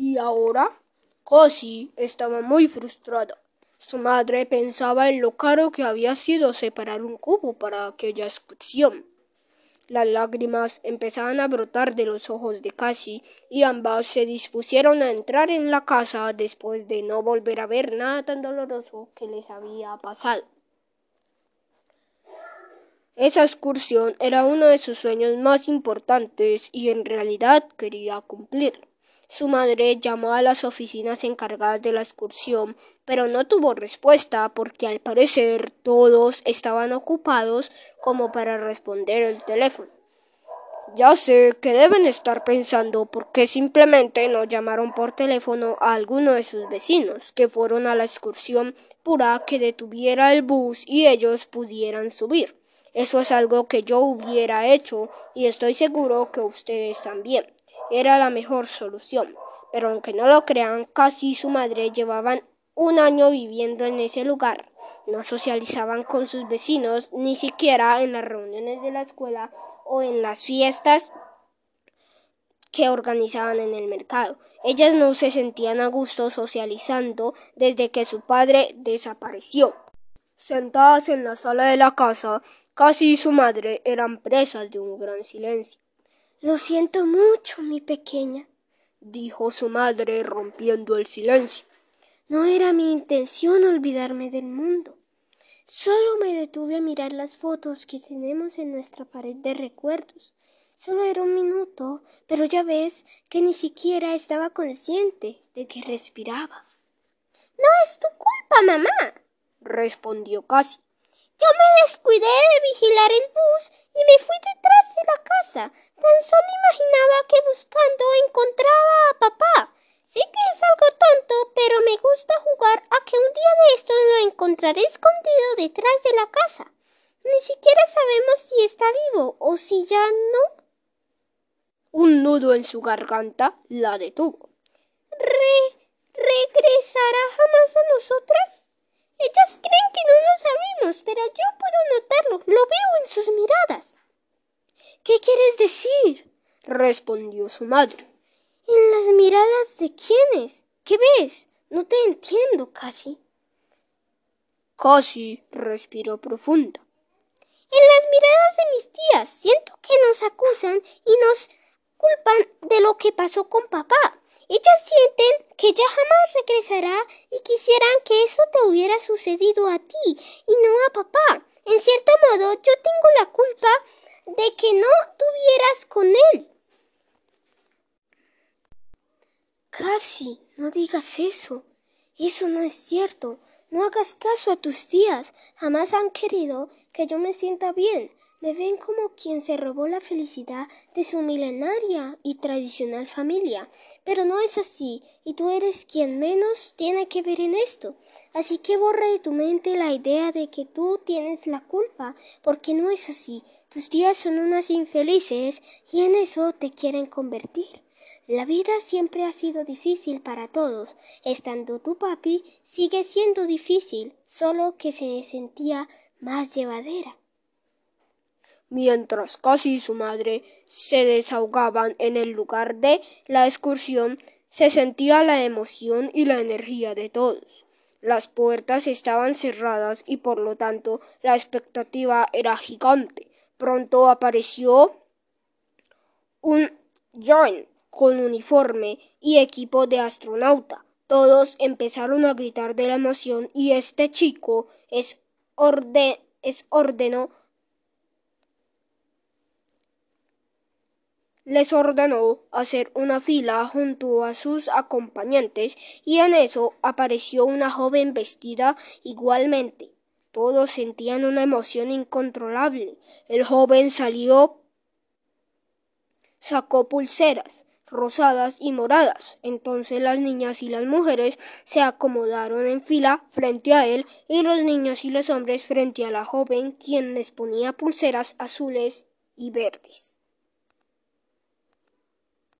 ¿Y ahora? Casi estaba muy frustrada. Su madre pensaba en lo caro que había sido separar un cubo para aquella excursión. Las lágrimas empezaban a brotar de los ojos de Cassie y ambas se dispusieron a entrar en la casa después de no volver a ver nada tan doloroso que les había pasado. Esa excursión era uno de sus sueños más importantes y en realidad quería cumplir. Su madre llamó a las oficinas encargadas de la excursión, pero no tuvo respuesta porque al parecer todos estaban ocupados como para responder el teléfono. Ya sé que deben estar pensando por qué simplemente no llamaron por teléfono a alguno de sus vecinos que fueron a la excursión pura que detuviera el bus y ellos pudieran subir. Eso es algo que yo hubiera hecho y estoy seguro que ustedes también. Era la mejor solución. Pero aunque no lo crean, casi su madre llevaban un año viviendo en ese lugar. No socializaban con sus vecinos, ni siquiera en las reuniones de la escuela o en las fiestas que organizaban en el mercado. Ellas no se sentían a gusto socializando desde que su padre desapareció. Sentadas en la sala de la casa, casi su madre eran presas de un gran silencio. Lo siento mucho, mi pequeña, dijo su madre rompiendo el silencio. No era mi intención olvidarme del mundo. Solo me detuve a mirar las fotos que tenemos en nuestra pared de recuerdos. Solo era un minuto, pero ya ves que ni siquiera estaba consciente de que respiraba. No es tu culpa, mamá, respondió Casi. Yo me descuidé de vigilar el bus y me fui de casa. Tan solo imaginaba que buscando encontraba a papá. Sé que es algo tonto, pero me gusta jugar a que un día de estos lo encontraré escondido detrás de la casa. Ni siquiera sabemos si está vivo o si ya no. Un nudo en su garganta la detuvo. ¿Re regresará jamás a nosotras? Ellas creen que no lo sabemos, pero yo puedo notarlo. Lo veo en sus miradas. ¿Qué quieres decir? respondió su madre. ¿En las miradas de quiénes? ¿Qué ves? No te entiendo casi. Casi respiró profundo. En las miradas de mis tías siento que nos acusan y nos culpan de lo que pasó con papá. Ellas sienten que ya jamás regresará y quisieran que eso te hubiera sucedido a ti y no a papá. En cierto modo, yo tengo la culpa de que no tuvieras con él. Casi, no digas eso. Eso no es cierto. No hagas caso a tus tías. Jamás han querido que yo me sienta bien. Me ven como quien se robó la felicidad de su milenaria y tradicional familia. Pero no es así, y tú eres quien menos tiene que ver en esto. Así que borra de tu mente la idea de que tú tienes la culpa, porque no es así. Tus tías son unas infelices y en eso te quieren convertir. La vida siempre ha sido difícil para todos. Estando tu papi, sigue siendo difícil, solo que se sentía más llevadera. Mientras casi y su madre se desahogaban en el lugar de la excursión, se sentía la emoción y la energía de todos. Las puertas estaban cerradas y por lo tanto la expectativa era gigante. Pronto apareció un John con uniforme y equipo de astronauta. Todos empezaron a gritar de la emoción y este chico es, orde es ordenó les ordenó hacer una fila junto a sus acompañantes y en eso apareció una joven vestida igualmente. Todos sentían una emoción incontrolable. El joven salió, sacó pulseras, rosadas y moradas. Entonces las niñas y las mujeres se acomodaron en fila frente a él y los niños y los hombres frente a la joven quien les ponía pulseras azules y verdes.